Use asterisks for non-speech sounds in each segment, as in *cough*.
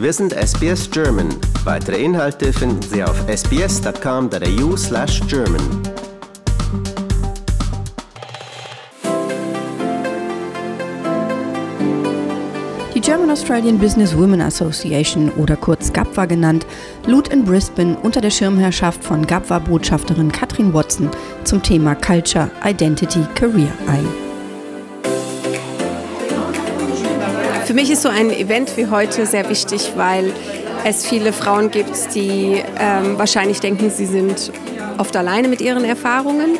Wir sind SBS German. Weitere Inhalte finden Sie auf sbs.com.au/german. Die German Australian Business Women Association oder kurz GAPWA genannt, lud in Brisbane unter der Schirmherrschaft von GAPWA-Botschafterin Katrin Watson zum Thema Culture, Identity, Career ein. Für mich ist so ein Event wie heute sehr wichtig, weil es viele Frauen gibt, die ähm, wahrscheinlich denken, sie sind oft alleine mit ihren Erfahrungen.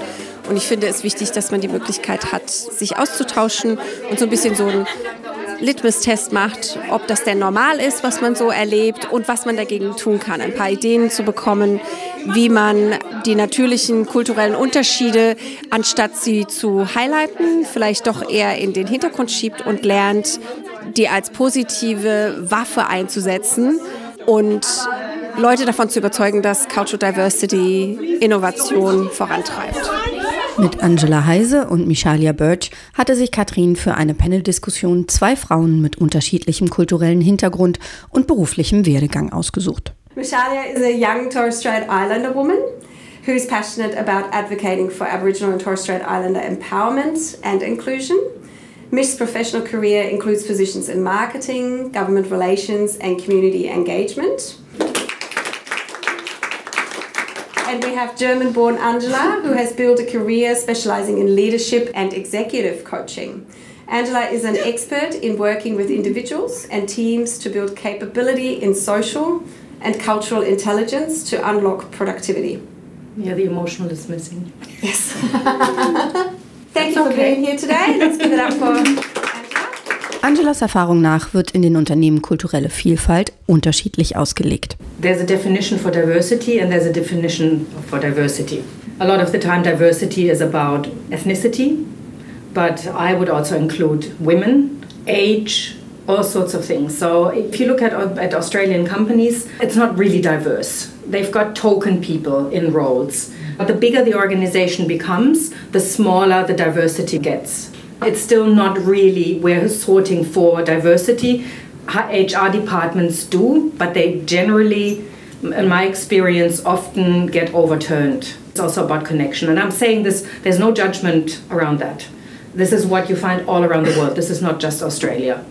Und ich finde es wichtig, dass man die Möglichkeit hat, sich auszutauschen und so ein bisschen so ein Litmus-Test macht, ob das denn normal ist, was man so erlebt und was man dagegen tun kann. Ein paar Ideen zu bekommen, wie man die natürlichen kulturellen Unterschiede, anstatt sie zu highlighten, vielleicht doch eher in den Hintergrund schiebt und lernt, die als positive Waffe einzusetzen und Leute davon zu überzeugen, dass Cultural Diversity Innovation vorantreibt. Mit Angela Heise und Michalia Birch hatte sich Katrin für eine Paneldiskussion zwei Frauen mit unterschiedlichem kulturellen Hintergrund und beruflichem Werdegang ausgesucht. Michalia is a young Torres Strait Islander woman who is passionate about advocating for Aboriginal and Torres Strait Islander empowerment and inclusion. Mish's professional career includes positions in marketing, government relations, and community engagement. And we have German born Angela, who has built a career specializing in leadership and executive coaching. Angela is an expert in working with individuals and teams to build capability in social and cultural intelligence to unlock productivity. Yeah, the emotional is missing. Yes. *laughs* For being here today. Let's give it up for Angela. Angelas Erfahrung nach wird in den Unternehmen kulturelle Vielfalt unterschiedlich ausgelegt. There's a definition for diversity and there's a definition for diversity. A lot of the time, diversity is about ethnicity, but I would also include women, age, all sorts of things. So if you look at, uh, at Australian companies, it's not really diverse. They've got token people in roles. But the bigger the organization becomes, the smaller the diversity gets. It's still not really, we're sorting for diversity. HR departments do, but they generally, in my experience, often get overturned. It's also about connection. And I'm saying this, there's no judgment around that. This is what you find all around the world. This is not just Australia.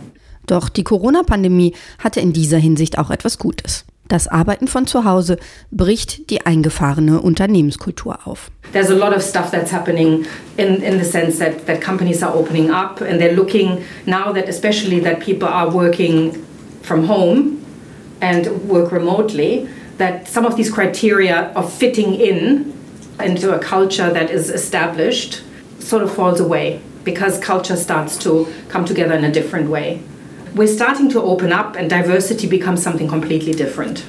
Doch die Corona-Pandemie hatte in dieser Hinsicht auch etwas Gutes. Das Arbeiten von zu Hause bricht die eingefahrene Unternehmenskultur auf. There's a lot of stuff that's happening in, in the sense that, that companies are opening up and they're looking now that especially that people are working from home and work remotely, that some of these criteria of fitting in into a culture that is established sort of falls away because culture starts to come together in a different way. We're starting to open up and diversity becomes something completely different.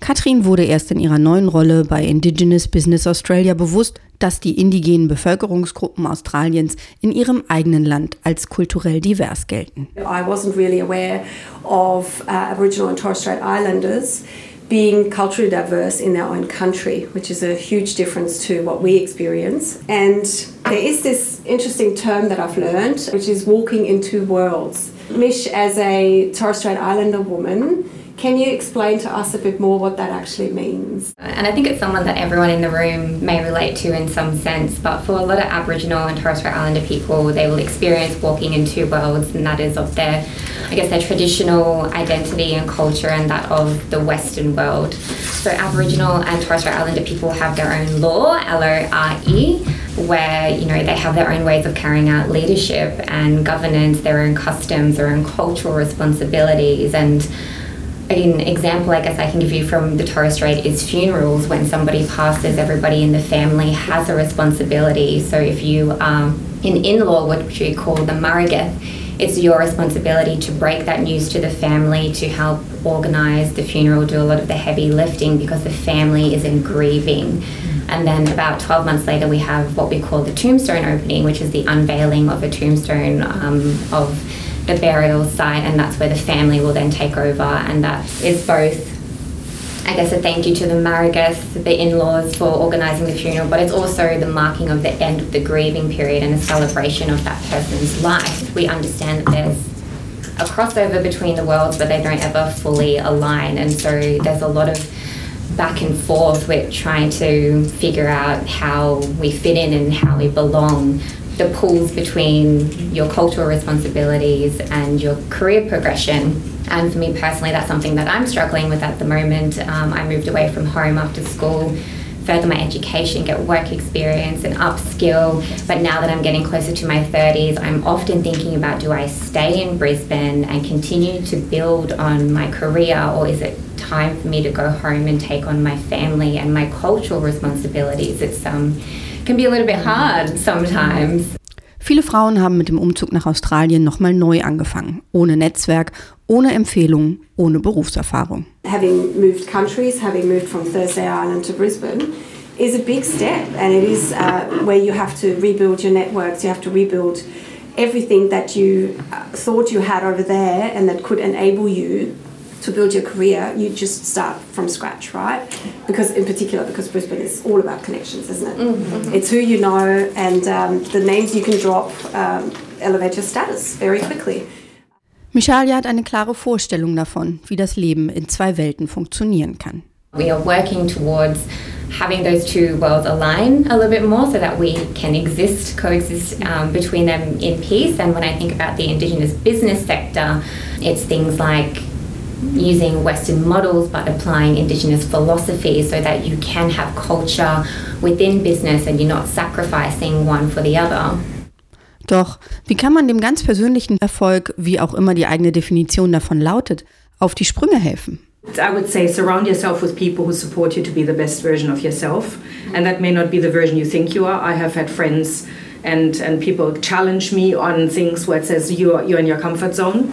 Katrin wurde erst in ihrer neuen Rolle bei Indigenous Business Australia bewusst, dass die indigenen Bevölkerungsgruppen Australiens in ihrem eigenen Land als kulturell divers gelten. I wasn't really aware of uh, Aboriginal and Torres Strait Islanders being culturally diverse in their own country, which is a huge difference to what we experience. And there is this interesting term that I've learned, which is walking in two worlds. Mish, as a Torres Strait Islander woman, can you explain to us a bit more what that actually means? And I think it's someone that everyone in the room may relate to in some sense, but for a lot of Aboriginal and Torres Strait Islander people, they will experience walking in two worlds, and that is of their, I guess, their traditional identity and culture and that of the Western world. So Aboriginal and Torres Strait Islander people have their own law, L-O-R-E, where, you know, they have their own ways of carrying out leadership and governance, their own customs, their own cultural responsibilities, and an example I guess I can give you from the Torres Strait is funerals. When somebody passes, everybody in the family has a responsibility. So if you um, an in-law, what we call the marigeth, it's your responsibility to break that news to the family, to help organise the funeral, do a lot of the heavy lifting because the family is in grieving. And then about 12 months later, we have what we call the tombstone opening, which is the unveiling of a tombstone um, of the burial site, and that's where the family will then take over. And that is both, I guess, a thank you to the Marigeth, the in laws, for organising the funeral, but it's also the marking of the end of the grieving period and a celebration of that person's life. We understand that there's a crossover between the worlds, but they don't ever fully align. And so there's a lot of back and forth with trying to figure out how we fit in and how we belong. The pulls between your cultural responsibilities and your career progression. And for me personally, that's something that I'm struggling with at the moment. Um, I moved away from home after school further my education, get work experience and upskill. But now that I'm getting closer to my 30s, I'm often thinking about do I stay in Brisbane and continue to build on my career or is it time for me to go home and take on my family and my cultural responsibilities? It's um can be a little bit hard sometimes. Viele Frauen haben mit dem Umzug nach Australien nochmal neu angefangen, ohne Netzwerk, ohne Empfehlungen, ohne Berufserfahrung. Having moved countries, having moved from Thursday Island to Brisbane, is a big step, and it is uh, where you have to rebuild your networks. You have to rebuild everything that you uh, thought you had over there, and that could enable you to build your career, you just start from scratch, right? Because in particular, because Brisbane is all about connections, isn't it? Mm-hmm. It's who you know and um, the names you can drop um, elevate your status very quickly. Michalia hat eine klare Vorstellung davon, wie das Leben in zwei Welten funktionieren kann. We are working towards having those two worlds align a little bit more so that we can exist, coexist um, between them in peace. And when I think about the Indigenous business sector, it's things like using Western models but applying Indigenous philosophy so that you can have culture within business and you're not sacrificing one for the other. Doch wie kann man dem ganz persönlichen Erfolg, wie auch immer die eigene Definition davon lautet, auf die Sprünge helfen? I would say surround yourself with people who support you to be the best version of yourself. And that may not be the version you think you are. I have had friends and, and people challenge me on things where it says you're, you're in your comfort zone.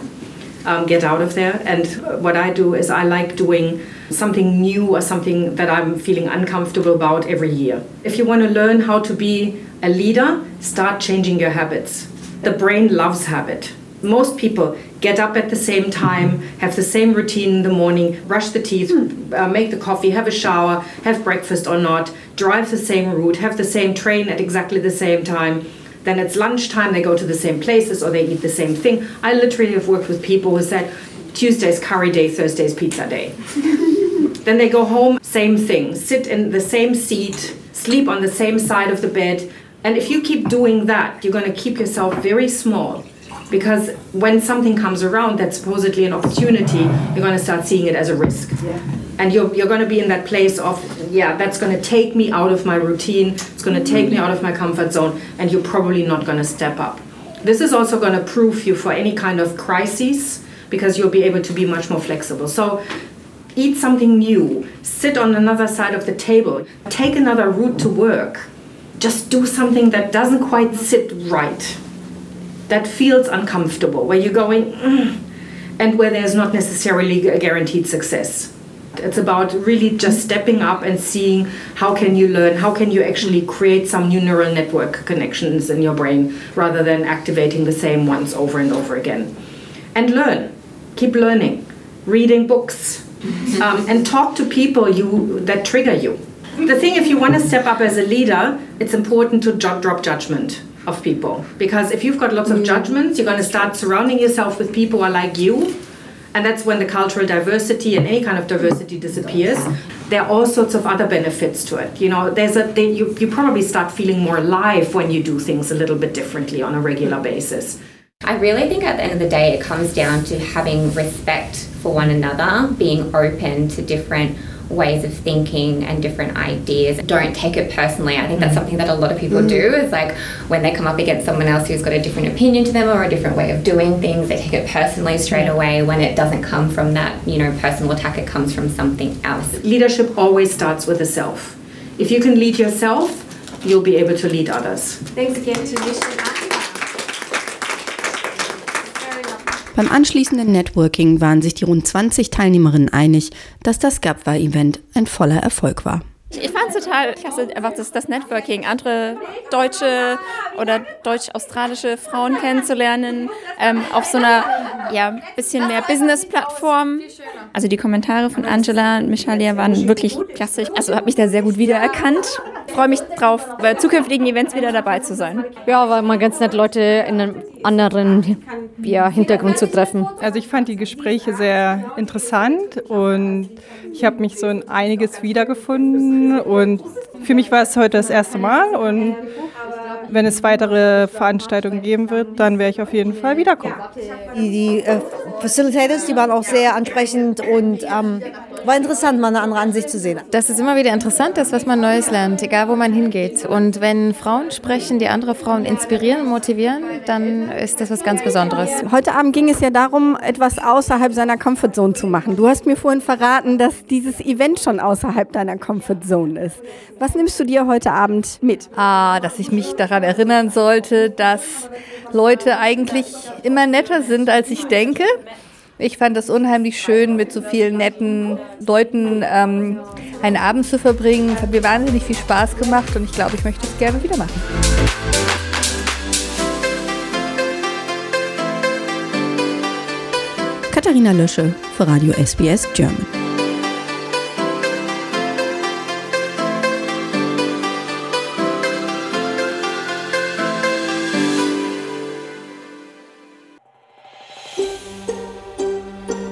Um, get out of there. And what I do is I like doing something new or something that I'm feeling uncomfortable about every year. If you want to learn how to be a leader, start changing your habits. The brain loves habit. Most people get up at the same time, have the same routine in the morning, brush the teeth, uh, make the coffee, have a shower, have breakfast or not, drive the same route, have the same train at exactly the same time then it's lunchtime, they go to the same places or they eat the same thing. I literally have worked with people who said, Tuesday's curry day, Thursday's pizza day. *laughs* then they go home, same thing, sit in the same seat, sleep on the same side of the bed. And if you keep doing that, you're going to keep yourself very small because when something comes around that's supposedly an opportunity, you're going to start seeing it as a risk. Yeah. And you're, you're going to be in that place of, yeah, that's going to take me out of my routine, it's going to take me out of my comfort zone, and you're probably not going to step up. This is also going to proof you for any kind of crises because you'll be able to be much more flexible. So eat something new, sit on another side of the table, take another route to work. Just do something that doesn't quite sit right that feels uncomfortable, where you're going, mm, and where there's not necessarily a guaranteed success. It's about really just stepping up and seeing how can you learn, how can you actually create some new neural network connections in your brain rather than activating the same ones over and over again. And learn, keep learning, reading books, um, and talk to people you that trigger you. The thing, if you want to step up as a leader, it's important to drop judgment of people. Because if you've got lots of mm. judgments, you're going to start surrounding yourself with people who are like you. And that's when the cultural diversity and any kind of diversity disappears. There are all sorts of other benefits to it. You know, there's a they, you, you probably start feeling more alive when you do things a little bit differently on a regular basis. I really think at the end of the day, it comes down to having respect for one another, being open to different ways of thinking and different ideas. Don't take it personally. I think that's mm. something that a lot of people mm. do is like when they come up against someone else who's got a different opinion to them or a different way of doing things, they take it personally straight away when it doesn't come from that, you know, personal attack, it comes from something else. Leadership always starts with the self. If you can lead yourself, you'll be able to lead others. Thanks again to Michelle. Beim anschließenden Networking waren sich die rund 20 Teilnehmerinnen einig, dass das GAPWA-Event ein voller Erfolg war. Ich fand es total klasse, einfach das, das Networking, andere deutsche oder deutsch-australische Frauen kennenzulernen, ähm, auf so einer ja, bisschen mehr Business-Plattform. Also die Kommentare von Angela und Michalia waren wirklich klasse. Also habe mich da sehr gut wiedererkannt. Freue mich drauf, bei zukünftigen Events wieder dabei zu sein. Ja, weil man ganz nett Leute in einem anderen ja, Hintergrund zu treffen. Also ich fand die Gespräche sehr interessant und ich habe mich so in einiges wiedergefunden und für mich war es heute das erste Mal und wenn es weitere Veranstaltungen geben wird, dann werde ich auf jeden Fall wiederkommen. Die, die äh, Facilitators, die waren auch sehr ansprechend und ähm, war interessant, mal eine andere Ansicht zu sehen. Das ist immer wieder interessant, das, was man Neues lernt, egal wo man hingeht. Und wenn Frauen sprechen, die andere Frauen inspirieren und motivieren, dann ist das was ganz Besonderes. Heute Abend ging es ja darum, etwas außerhalb seiner Comfortzone zu machen. Du hast mir vorhin verraten, dass dieses Event schon außerhalb deiner Comfortzone ist. Was nimmst du dir heute Abend mit? Ah, dass ich mich daran erinnern sollte, dass Leute eigentlich immer netter sind, als ich denke. Ich fand es unheimlich schön, mit so vielen netten Leuten ähm, einen Abend zu verbringen. Es hat mir wahnsinnig viel Spaß gemacht und ich glaube, ich möchte es gerne wieder machen. Katharina Lösche für Radio SBS German.